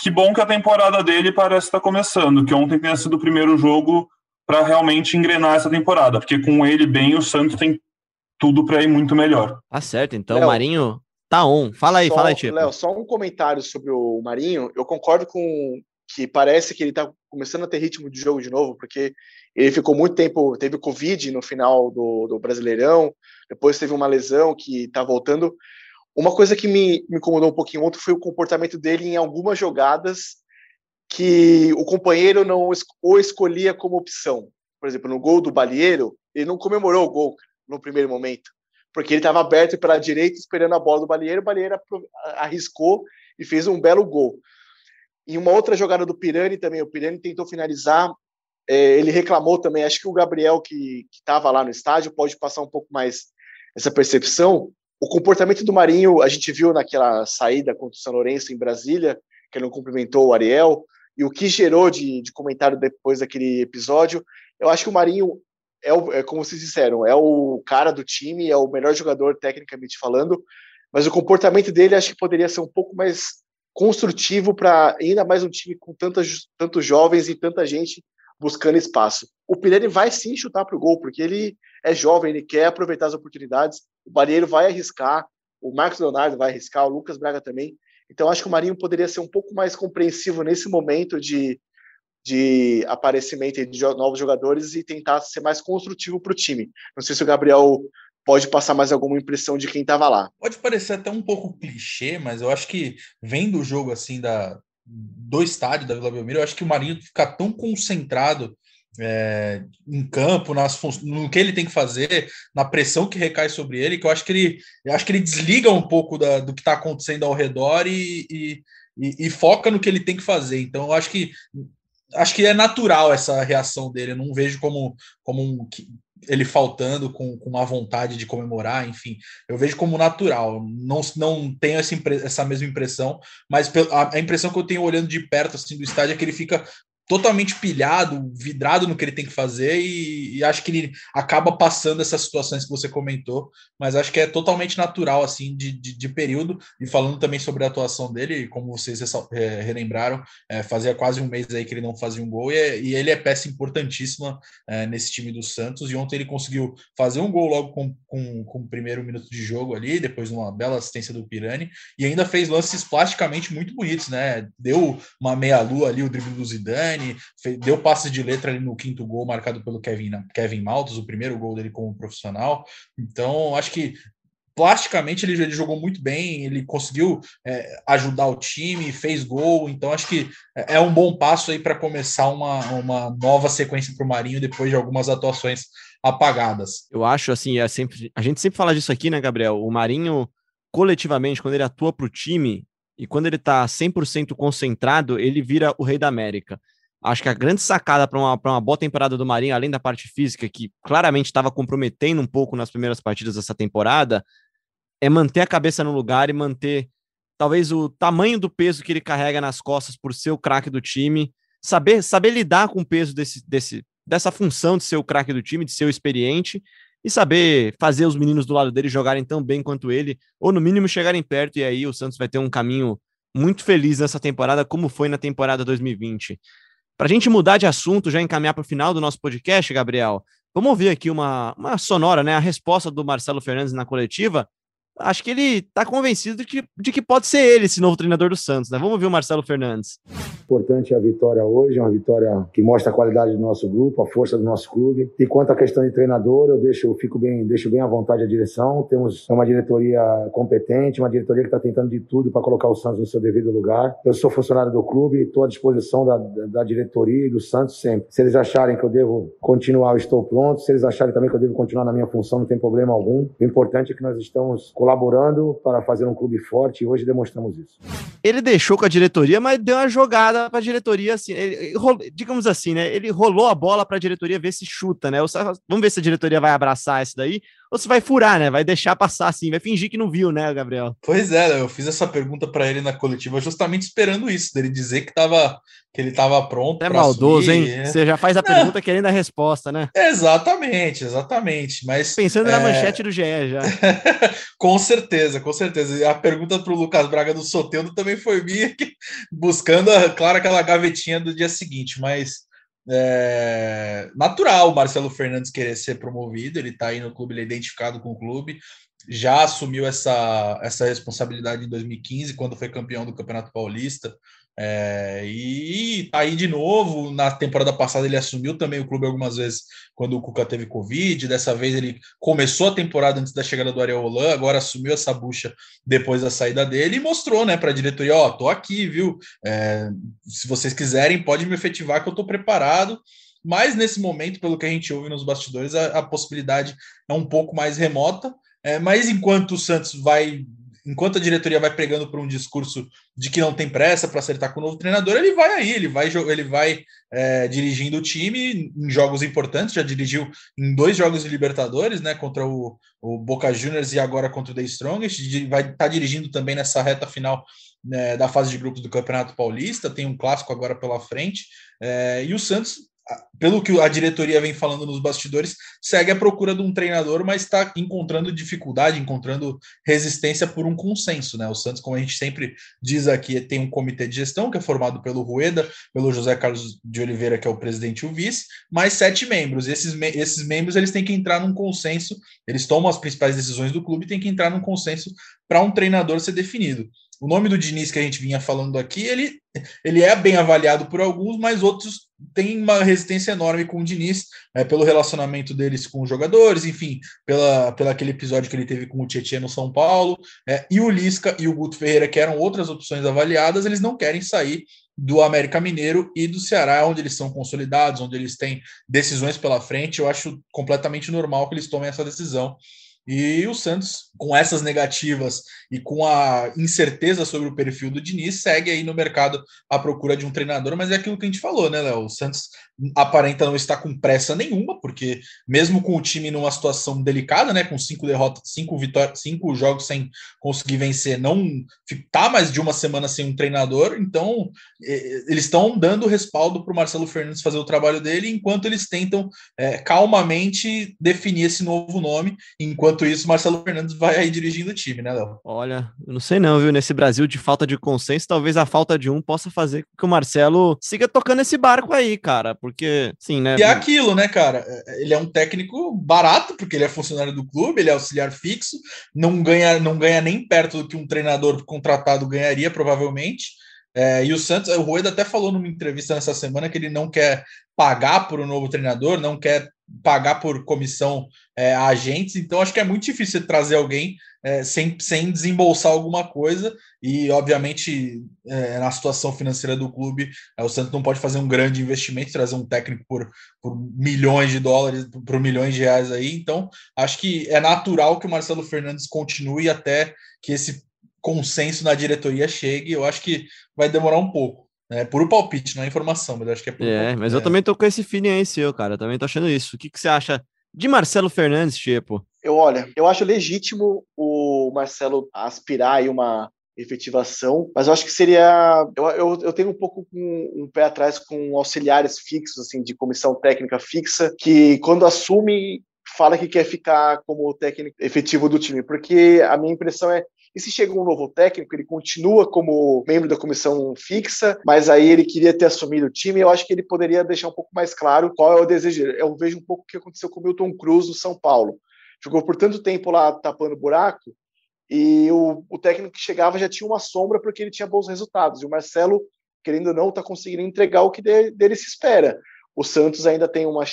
Que bom que a temporada dele parece estar tá começando, que ontem tenha sido o primeiro jogo para realmente engrenar essa temporada, porque com ele bem o Santos tem tudo para ir muito melhor. Tá certo, então o Marinho tá on. Fala aí, só, fala aí, Tipo. Léo, só um comentário sobre o Marinho. Eu concordo com que parece que ele tá começando a ter ritmo de jogo de novo, porque ele ficou muito tempo, teve Covid no final do, do Brasileirão, depois teve uma lesão que está voltando. Uma coisa que me, me incomodou um pouquinho ontem foi o comportamento dele em algumas jogadas que o companheiro não o escolhia como opção. Por exemplo, no gol do Balieiro, ele não comemorou o gol no primeiro momento, porque ele estava aberto pela direita esperando a bola do Balieiro, o Balieiro arriscou e fez um belo gol. E uma outra jogada do Pirani também, o Pirani tentou finalizar, é, ele reclamou também, acho que o Gabriel que estava lá no estádio pode passar um pouco mais essa percepção. O comportamento do Marinho, a gente viu naquela saída contra o São Lourenço em Brasília, que ele não cumprimentou o Ariel, e o que gerou de, de comentário depois daquele episódio, eu acho que o Marinho é, o, é, como vocês disseram, é o cara do time, é o melhor jogador tecnicamente falando, mas o comportamento dele acho que poderia ser um pouco mais construtivo para ainda mais um time com tantas, tantos jovens e tanta gente buscando espaço. O Pirelli vai sim chutar para o gol, porque ele é jovem, ele quer aproveitar as oportunidades, o Barreiro vai arriscar, o Marcos Leonardo vai arriscar, o Lucas Braga também. Então, acho que o Marinho poderia ser um pouco mais compreensivo nesse momento de, de aparecimento de novos jogadores e tentar ser mais construtivo para o time. Não sei se o Gabriel pode passar mais alguma impressão de quem estava lá. Pode parecer até um pouco clichê, mas eu acho que vendo o jogo assim da do estádio da Vila Belmiro, eu acho que o Marinho fica tão concentrado é, em campo, nas no que ele tem que fazer, na pressão que recai sobre ele, que eu acho que ele, acho que ele desliga um pouco da, do que está acontecendo ao redor e, e, e, e, foca no que ele tem que fazer. Então, eu acho que acho que é natural essa reação dele. Eu não vejo como, como um, ele faltando com, com uma vontade de comemorar, enfim, eu vejo como natural. Não, não tenho essa, essa mesma impressão, mas a, a impressão que eu tenho olhando de perto assim do estádio é que ele fica totalmente pilhado, vidrado no que ele tem que fazer e, e, acho que ele acaba passando essas situações que você comentou, mas acho que é totalmente natural assim de, de, de período e falando também sobre a atuação dele, como vocês é, relembraram, é, fazia quase um mês aí que ele não fazia um gol e, é, e ele é peça importantíssima é, nesse time do Santos e ontem ele conseguiu fazer um gol logo com, com, com o primeiro minuto de jogo ali, depois de uma bela assistência do Pirani e ainda fez lances plasticamente muito bonitos, né? Deu uma meia lua ali o drible do Zidane deu passe de letra ali no quinto gol, marcado pelo Kevin, Kevin Maltos, o primeiro gol dele como profissional. Então, acho que plasticamente ele, ele jogou muito bem, ele conseguiu é, ajudar o time, fez gol, então acho que é, é um bom passo aí para começar uma, uma nova sequência para o Marinho depois de algumas atuações apagadas. Eu acho assim, é sempre, a gente sempre fala disso aqui, né, Gabriel? O Marinho, coletivamente, quando ele atua para o time e quando ele está 100% concentrado, ele vira o rei da América. Acho que a grande sacada para uma, uma boa temporada do Marinho, além da parte física, que claramente estava comprometendo um pouco nas primeiras partidas dessa temporada, é manter a cabeça no lugar e manter talvez o tamanho do peso que ele carrega nas costas por ser o craque do time, saber, saber lidar com o peso desse, desse, dessa função de ser o craque do time, de ser o experiente, e saber fazer os meninos do lado dele jogarem tão bem quanto ele, ou no mínimo chegarem perto, e aí o Santos vai ter um caminho muito feliz nessa temporada, como foi na temporada 2020. Para a gente mudar de assunto, já encaminhar para o final do nosso podcast, Gabriel, vamos ouvir aqui uma, uma sonora, né? A resposta do Marcelo Fernandes na coletiva. Acho que ele está convencido de que, de que pode ser ele esse novo treinador do Santos, né? Vamos ouvir o Marcelo Fernandes importante a vitória hoje, é uma vitória que mostra a qualidade do nosso grupo, a força do nosso clube. E quanto à questão de treinador, eu deixo, eu fico bem, deixo bem à vontade a direção. Temos uma diretoria competente, uma diretoria que está tentando de tudo para colocar o Santos no seu devido lugar. Eu sou funcionário do clube, estou à disposição da, da, diretoria e do Santos sempre. Se eles acharem que eu devo continuar, eu estou pronto. Se eles acharem também que eu devo continuar na minha função, não tem problema algum. O importante é que nós estamos colaborando para fazer um clube forte e hoje demonstramos isso. Ele deixou com a diretoria, mas deu uma jogada jogada para a diretoria, assim, ele, digamos assim, né? Ele rolou a bola para a diretoria ver se chuta, né? Vamos ver se a diretoria vai abraçar isso daí ou se vai furar, né? Vai deixar passar assim, vai fingir que não viu, né, Gabriel? Pois é, eu fiz essa pergunta para ele na coletiva justamente esperando isso, dele dizer que tava que ele estava pronto. É maldoso, assumir. hein? Você já faz a pergunta querendo a resposta, né? Exatamente, exatamente. Mas pensando é... na manchete do GE já. com certeza, com certeza. E a pergunta para o Lucas Braga do Soteudo também foi minha, buscando, claro, aquela gavetinha do dia seguinte, mas é natural o Marcelo Fernandes querer ser promovido, ele está aí no clube, ele é identificado com o clube, já assumiu essa, essa responsabilidade em 2015, quando foi campeão do Campeonato Paulista, é, e tá aí de novo, na temporada passada ele assumiu também o clube algumas vezes quando o Cuca teve Covid, dessa vez ele começou a temporada antes da chegada do Ariel Holan, agora assumiu essa bucha depois da saída dele e mostrou né, para a diretoria, ó, tô aqui, viu? É, se vocês quiserem, pode me efetivar que eu tô preparado, mas nesse momento, pelo que a gente ouve nos bastidores, a, a possibilidade é um pouco mais remota, é, mas enquanto o Santos vai enquanto a diretoria vai pregando por um discurso de que não tem pressa para acertar com o novo treinador, ele vai aí, ele vai, ele vai é, dirigindo o time em jogos importantes, já dirigiu em dois jogos de Libertadores, né, contra o, o Boca Juniors e agora contra o The Strongest, vai estar tá dirigindo também nessa reta final né, da fase de grupos do Campeonato Paulista, tem um clássico agora pela frente, é, e o Santos pelo que a diretoria vem falando nos bastidores, segue à procura de um treinador, mas está encontrando dificuldade, encontrando resistência por um consenso, né? O Santos, como a gente sempre diz aqui, tem um comitê de gestão que é formado pelo Rueda, pelo José Carlos de Oliveira, que é o presidente e o vice, mais sete membros. Esses, esses membros eles têm que entrar num consenso, eles tomam as principais decisões do clube, tem que entrar num consenso para um treinador ser definido o nome do Diniz que a gente vinha falando aqui, ele, ele é bem avaliado por alguns, mas outros têm uma resistência enorme com o Diniz, é, pelo relacionamento deles com os jogadores, enfim, pela, pela aquele episódio que ele teve com o Tietchan no São Paulo, é, e o Lisca e o Guto Ferreira, que eram outras opções avaliadas, eles não querem sair do América Mineiro e do Ceará, onde eles são consolidados, onde eles têm decisões pela frente. Eu acho completamente normal que eles tomem essa decisão. E o Santos, com essas negativas e com a incerteza sobre o perfil do Diniz, segue aí no mercado à procura de um treinador, mas é aquilo que a gente falou, né, Léo? O Santos aparenta não estar com pressa nenhuma, porque mesmo com o time numa situação delicada, né, com cinco derrotas, cinco vitórias, cinco jogos sem conseguir vencer, não tá mais de uma semana sem um treinador, então eles estão dando respaldo para o Marcelo Fernandes fazer o trabalho dele, enquanto eles tentam é, calmamente definir esse novo nome, enquanto isso Marcelo Fernandes vai aí dirigindo o time, né, Léo? Olha, eu não sei não, viu, nesse Brasil de falta de consenso, talvez a falta de um possa fazer com que o Marcelo siga tocando esse barco aí, cara, porque, sim, né? E é aquilo, né, cara? Ele é um técnico barato, porque ele é funcionário do clube, ele é auxiliar fixo, não ganha, não ganha nem perto do que um treinador contratado ganharia, provavelmente. É, e o Santos, o Rueda até falou numa entrevista nessa semana que ele não quer pagar por um novo treinador, não quer pagar por comissão é, a agentes, então acho que é muito difícil trazer alguém é, sem, sem desembolsar alguma coisa, e obviamente é, na situação financeira do clube, é, o Santos não pode fazer um grande investimento, trazer um técnico por, por milhões de dólares, por, por milhões de reais aí, então acho que é natural que o Marcelo Fernandes continue até que esse consenso na diretoria chegue, eu acho que vai demorar um pouco. É puro palpite, não é informação, mas acho que é puro É, palpite, mas eu é. também tô com esse feeling aí seu, cara. Eu também tô achando isso. O que, que você acha de Marcelo Fernandes, tipo? Eu, olha, eu acho legítimo o Marcelo aspirar aí uma efetivação, mas eu acho que seria. Eu, eu, eu tenho um pouco com, um pé atrás com auxiliares fixos, assim, de comissão técnica fixa, que quando assume fala que quer ficar como técnico efetivo do time, porque a minha impressão é e se chega um novo técnico, ele continua como membro da comissão fixa, mas aí ele queria ter assumido o time. Eu acho que ele poderia deixar um pouco mais claro qual é o desejo. Eu vejo um pouco o que aconteceu com o Milton Cruz no São Paulo. Jogou por tanto tempo lá tapando buraco, e o, o técnico que chegava já tinha uma sombra porque ele tinha bons resultados. E o Marcelo, querendo ou não, está conseguindo entregar o que de, dele se espera. O Santos ainda tem uma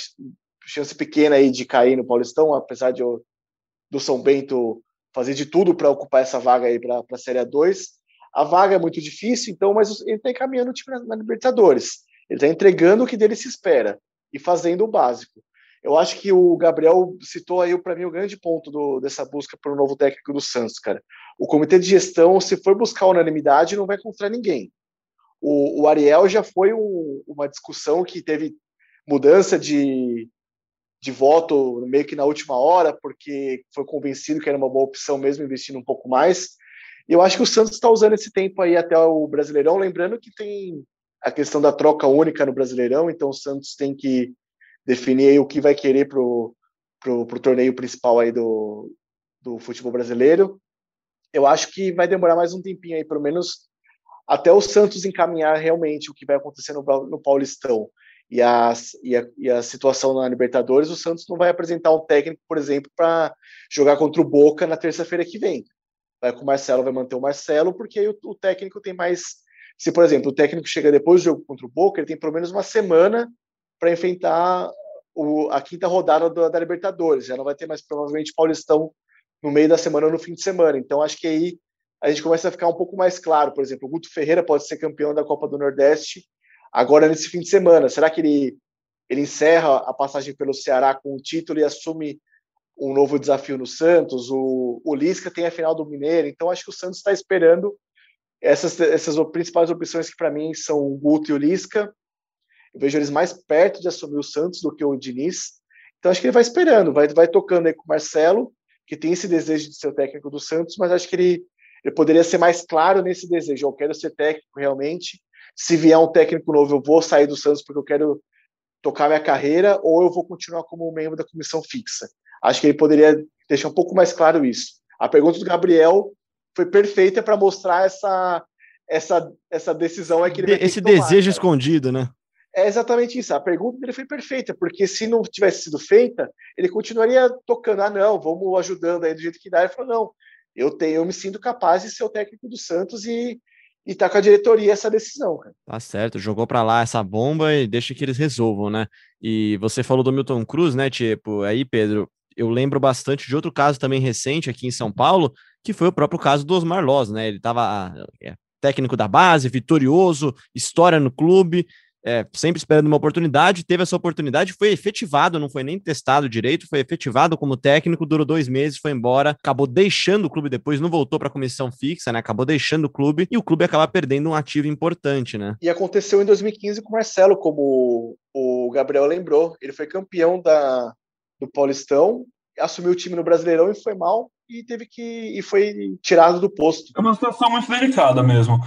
chance pequena aí de cair no Paulistão, apesar de do São Bento fazer de tudo para ocupar essa vaga aí para a Série 2. A vaga é muito difícil, então, mas ele está encaminhando o time na, na Libertadores. Ele está entregando o que dele se espera e fazendo o básico. Eu acho que o Gabriel citou aí para mim o grande ponto do, dessa busca para o novo técnico do Santos, cara. O comitê de gestão, se for buscar unanimidade, não vai encontrar ninguém. O, o Ariel já foi um, uma discussão que teve mudança de, de voto meio que na última hora, porque foi convencido que era uma boa opção mesmo investindo um pouco mais. Eu acho que o Santos está usando esse tempo aí até o Brasileirão, lembrando que tem a questão da troca única no Brasileirão, então o Santos tem que definir o que vai querer para o torneio principal aí do, do futebol brasileiro. Eu acho que vai demorar mais um tempinho aí, pelo menos até o Santos encaminhar realmente o que vai acontecer no, no Paulistão e a, e, a, e a situação na Libertadores, o Santos não vai apresentar um técnico, por exemplo, para jogar contra o Boca na terça-feira que vem. Vai com o Marcelo, vai manter o Marcelo, porque aí o, o, técnico tem mais. Se, por exemplo, o técnico chega depois do jogo contra o Boca, ele tem pelo menos uma semana para enfrentar o, a quinta rodada da, da Libertadores. Já não vai ter mais provavelmente Paulistão no meio da semana ou no fim de semana. Então, acho que aí a gente começa a ficar um pouco mais claro. Por exemplo, o Guto Ferreira pode ser campeão da Copa do Nordeste agora nesse fim de semana. Será que ele, ele encerra a passagem pelo Ceará com o título e assume um novo desafio no Santos? O, o Lisca tem a final do Mineiro, então acho que o Santos está esperando essas, essas principais opções que para mim são o Guto e o Lisca. Eu vejo eles mais perto de assumir o Santos do que o Diniz. Então acho que ele vai esperando, vai, vai tocando aí com o Marcelo, que tem esse desejo de ser o técnico do Santos, mas acho que ele, ele poderia ser mais claro nesse desejo. Eu quero ser técnico realmente se vier um técnico novo, eu vou sair do Santos porque eu quero tocar minha carreira ou eu vou continuar como membro da comissão fixa. Acho que ele poderia deixar um pouco mais claro isso. A pergunta do Gabriel foi perfeita para mostrar essa, essa, essa decisão é que ele Esse tomar, desejo cara. escondido, né? É exatamente isso. A pergunta dele foi perfeita, porque se não tivesse sido feita, ele continuaria tocando. Ah, não, vamos ajudando aí do jeito que dá. Ele falou: não, eu tenho, eu me sinto capaz de ser o técnico do Santos e, e tá com a diretoria essa decisão, cara. Tá certo, jogou para lá essa bomba e deixa que eles resolvam, né? E você falou do Milton Cruz, né, tipo, aí, Pedro, eu lembro bastante de outro caso também recente aqui em São Paulo, que foi o próprio caso do Osmar Loz, né? Ele tava, é, técnico da base, vitorioso, história no clube é, sempre esperando uma oportunidade, teve essa oportunidade, foi efetivado, não foi nem testado direito, foi efetivado como técnico, durou dois meses, foi embora, acabou deixando o clube depois, não voltou para a comissão fixa, né? Acabou deixando o clube e o clube acaba perdendo um ativo importante, né? E aconteceu em 2015 com o Marcelo, como o Gabriel lembrou, ele foi campeão da, do Paulistão, assumiu o time no Brasileirão e foi mal e teve que e foi tirado do posto. É uma situação muito delicada mesmo.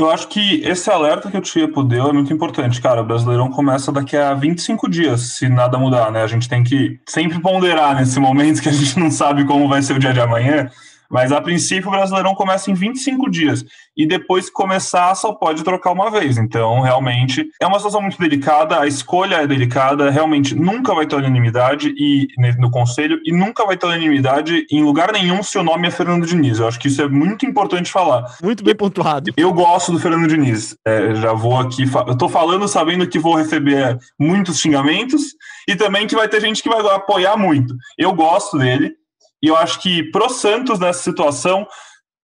Eu acho que esse alerta que tinha pro Deu é muito importante, cara. O Brasileirão começa daqui a 25 dias, se nada mudar, né? A gente tem que sempre ponderar nesse momento que a gente não sabe como vai ser o dia de amanhã. Mas a princípio o Brasileirão começa em 25 dias e depois que começar só pode trocar uma vez. Então, realmente é uma situação muito delicada, a escolha é delicada, realmente nunca vai ter unanimidade e no conselho e nunca vai ter unanimidade em lugar nenhum se o nome é Fernando Diniz. Eu acho que isso é muito importante falar. Muito bem pontuado. Eu gosto do Fernando Diniz. É, já vou aqui, eu tô falando sabendo que vou receber muitos xingamentos e também que vai ter gente que vai apoiar muito. Eu gosto dele. E eu acho que pro Santos, nessa situação,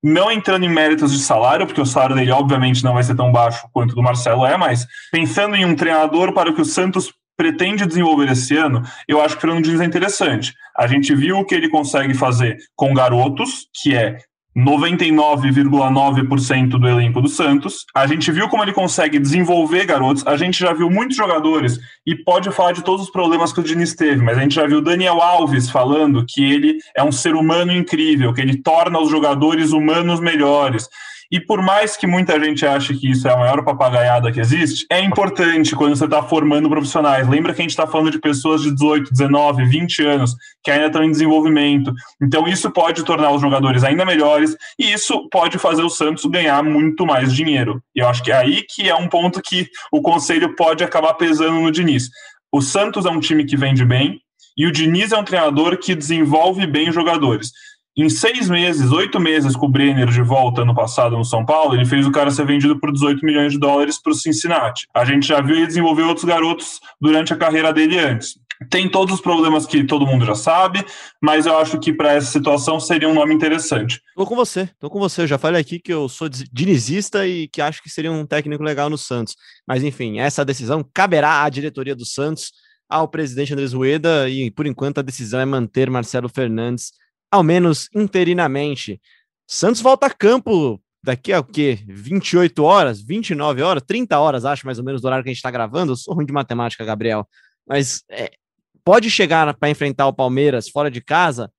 não entrando em méritos de salário, porque o salário dele obviamente não vai ser tão baixo quanto o do Marcelo é, mas pensando em um treinador para o que o Santos pretende desenvolver esse ano, eu acho que o Fernando Diniz é interessante. A gente viu o que ele consegue fazer com garotos, que é 99,9% do elenco do Santos. A gente viu como ele consegue desenvolver garotos. A gente já viu muitos jogadores e pode falar de todos os problemas que o Diniz teve, mas a gente já viu Daniel Alves falando que ele é um ser humano incrível, que ele torna os jogadores humanos melhores. E por mais que muita gente ache que isso é a maior papagaiada que existe, é importante quando você está formando profissionais. Lembra que a gente está falando de pessoas de 18, 19, 20 anos que ainda estão em desenvolvimento. Então isso pode tornar os jogadores ainda melhores e isso pode fazer o Santos ganhar muito mais dinheiro. E eu acho que é aí que é um ponto que o conselho pode acabar pesando no Diniz. O Santos é um time que vende bem e o Diniz é um treinador que desenvolve bem jogadores. Em seis meses, oito meses com o Brenner de volta no passado no São Paulo, ele fez o cara ser vendido por 18 milhões de dólares para o Cincinnati. A gente já viu ele desenvolver outros garotos durante a carreira dele antes. Tem todos os problemas que todo mundo já sabe, mas eu acho que para essa situação seria um nome interessante. Tô com você, tô com você. Eu já falei aqui que eu sou dinizista e que acho que seria um técnico legal no Santos. Mas enfim, essa decisão caberá à diretoria do Santos, ao presidente Andrés Rueda, e por enquanto a decisão é manter Marcelo Fernandes ao menos interinamente. Santos volta a campo daqui a o quê? 28 horas, 29 horas, 30 horas, acho mais ou menos, do horário que a gente está gravando. Eu sou ruim de matemática, Gabriel. Mas é, pode chegar para enfrentar o Palmeiras fora de casa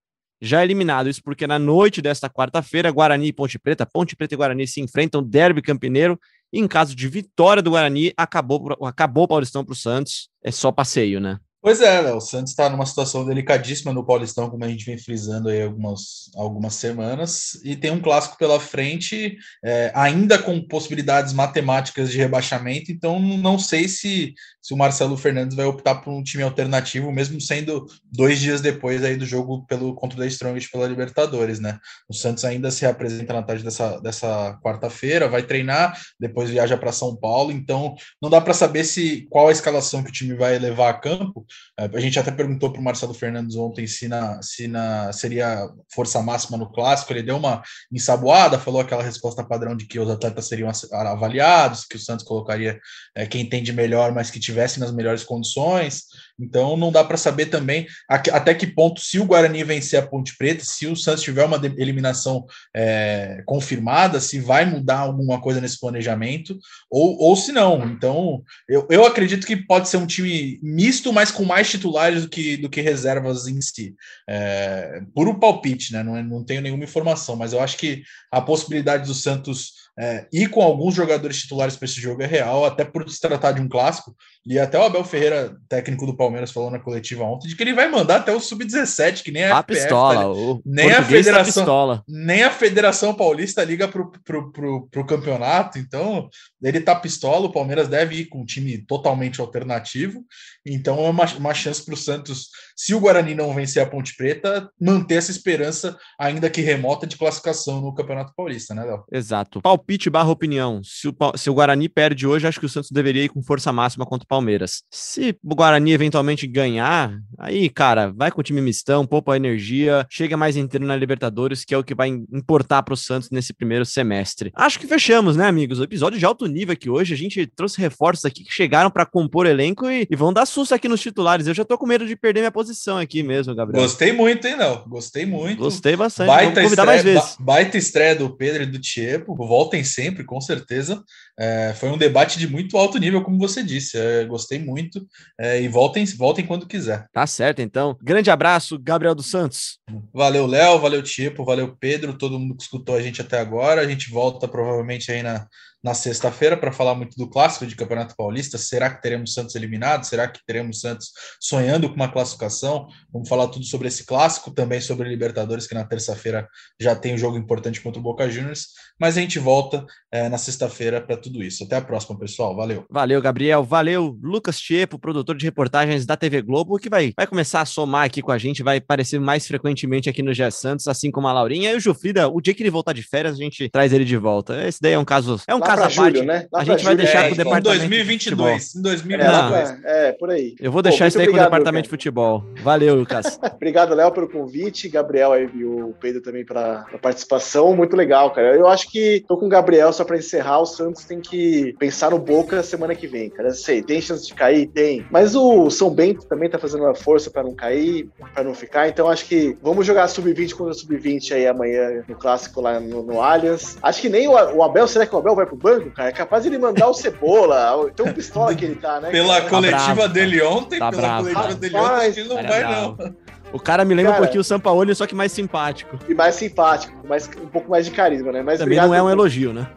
já eliminado. Isso porque na noite desta quarta-feira, Guarani e Ponte Preta, Ponte Preta e Guarani se enfrentam, derby campineiro. E em caso de vitória do Guarani, acabou, acabou o Paulistão para o Santos. É só passeio, né? Pois é, o Santos está numa situação delicadíssima no Paulistão, como a gente vem frisando aí algumas, algumas semanas, e tem um clássico pela frente, é, ainda com possibilidades matemáticas de rebaixamento, então não sei se, se o Marcelo Fernandes vai optar por um time alternativo, mesmo sendo dois dias depois aí do jogo pelo contra da Strongest pela Libertadores, né? O Santos ainda se apresenta na tarde dessa, dessa quarta-feira, vai treinar, depois viaja para São Paulo, então não dá para saber se qual a escalação que o time vai levar a campo, a gente até perguntou para o Marcelo Fernandes ontem se, na, se na, seria força máxima no clássico. Ele deu uma ensaboada, falou aquela resposta padrão de que os atletas seriam avaliados, que o Santos colocaria é, quem entende melhor, mas que tivesse nas melhores condições. Então não dá para saber também até que ponto, se o Guarani vencer a Ponte Preta, se o Santos tiver uma eliminação é, confirmada, se vai mudar alguma coisa nesse planejamento, ou, ou se não. Então eu, eu acredito que pode ser um time misto, mas com mais titulares do que, do que reservas em si. É, puro palpite, né? Não, é, não tenho nenhuma informação, mas eu acho que a possibilidade do Santos é, e com alguns jogadores titulares para esse jogo é real, até por se tratar de um clássico. E até o Abel Ferreira, técnico do Palmeiras, falou na coletiva ontem de que ele vai mandar até o sub-17, que nem a, a FPF, pistola, tá o nem a federação, pistola. nem a Federação Paulista liga pro, pro, campeonato. Então ele tá pistola. O Palmeiras deve ir com um time totalmente alternativo. Então é uma, uma chance para o Santos, se o Guarani não vencer a Ponte Preta, manter essa esperança, ainda que remota, de classificação no Campeonato Paulista, né, Léo? Exato palpite barra opinião. Se o, se o Guarani perde hoje, acho que o Santos deveria ir com força máxima contra o Palmeiras. Se o Guarani eventualmente ganhar, aí, cara, vai com o time mistão, poupa energia, chega mais inteiro na Libertadores, que é o que vai importar para o Santos nesse primeiro semestre. Acho que fechamos, né, amigos? O episódio de alto nível aqui hoje. A gente trouxe reforços aqui que chegaram para compor elenco e, e, vão dar susto aqui nos titulares. Eu já tô com medo de perder minha posição aqui mesmo, Gabriel. Gostei muito, hein, não? Gostei muito. Gostei bastante. Baita Vamos estreia, mais vezes. Baita estreia do Pedro e do Tiepo. Voltem sempre, com certeza. É, foi um debate de muito alto nível, como você disse. É, gostei muito. É, e voltem, voltem quando quiser. Tá certo, então. Grande abraço, Gabriel dos Santos. Valeu, Léo. Valeu, Tiepo. Valeu, Pedro. Todo mundo que escutou a gente até agora. A gente volta provavelmente aí na na sexta-feira para falar muito do clássico de Campeonato Paulista. Será que teremos Santos eliminado? Será que teremos Santos sonhando com uma classificação? Vamos falar tudo sobre esse clássico, também sobre Libertadores, que na terça-feira já tem um jogo importante contra o Boca Juniors. Mas a gente volta é, na sexta-feira para tudo isso. Até a próxima, pessoal. Valeu. Valeu, Gabriel. Valeu, Lucas Tiepo, produtor de reportagens da TV Globo, que vai, vai começar a somar aqui com a gente, vai aparecer mais frequentemente aqui no Gé Santos, assim como a Laurinha. E o Jufrida, o dia que ele voltar de férias, a gente traz ele de volta. Esse daí é um caso. É um caso à parte. Né? a gente vai deixar é, com o departamento. Em 2022. De em 2022. É, é, por aí. Eu vou deixar Pô, isso daí obrigado, com o departamento de futebol. Valeu, Lucas. obrigado, Léo, pelo convite. Gabriel aí, e o Pedro também pela participação. Muito legal, cara. Eu acho que tô com o Gabriel só para encerrar. O Santos tem que pensar no Boca semana que vem, cara. Eu sei, tem chance de cair? Tem. Mas o São Bento também tá fazendo uma força para não cair, para não ficar. Então acho que vamos jogar sub-20 contra sub-20 aí amanhã no clássico lá no, no Allianz. Acho que nem o, o Abel, será que o Abel vai pro banco, cara? É capaz de ele mandar o Cebola, tão pistola que ele tá, né? Pela tá coletiva bravo, dele ontem, tá pela bravo. coletiva dele ontem, acho que ele não vai, não. O cara me lembra cara, um pouquinho o Sampaoli, só que mais simpático. E mais simpático, mais, um pouco mais de carisma, né? Mas Também não é um elogio, né?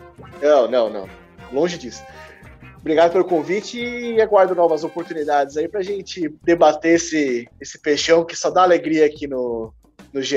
Não, não, não. Longe disso. Obrigado pelo convite e aguardo novas oportunidades aí pra gente debater esse, esse peixão que só dá alegria aqui no, no GE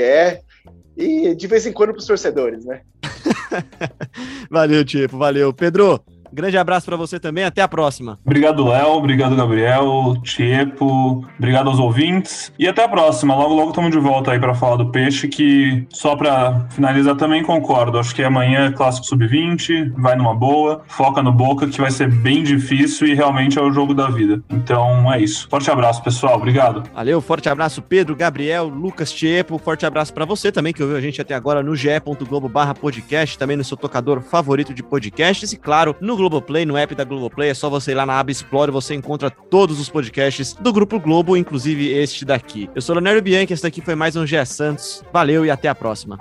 e de vez em quando pros torcedores, né? valeu, Tipo, valeu. Pedro, Grande abraço para você também, até a próxima. Obrigado, Léo, obrigado, Gabriel, Tiepo, obrigado aos ouvintes e até a próxima. Logo, logo estamos de volta aí para falar do peixe, que só para finalizar também concordo. Acho que amanhã é clássico sub-20, vai numa boa, foca no Boca, que vai ser bem difícil e realmente é o jogo da vida. Então é isso. Forte abraço, pessoal. Obrigado. Valeu, forte abraço, Pedro, Gabriel, Lucas Tiepo. Forte abraço para você também, que ouviu a gente até agora no ge.globo/podcast, também no seu tocador favorito de podcasts e, claro, no Globoplay, no app da Globoplay, é só você ir lá na aba Explore, você encontra todos os podcasts do Grupo Globo, inclusive este daqui. Eu sou Leonardo Bianchi, esse daqui foi mais um Gé Santos. Valeu e até a próxima.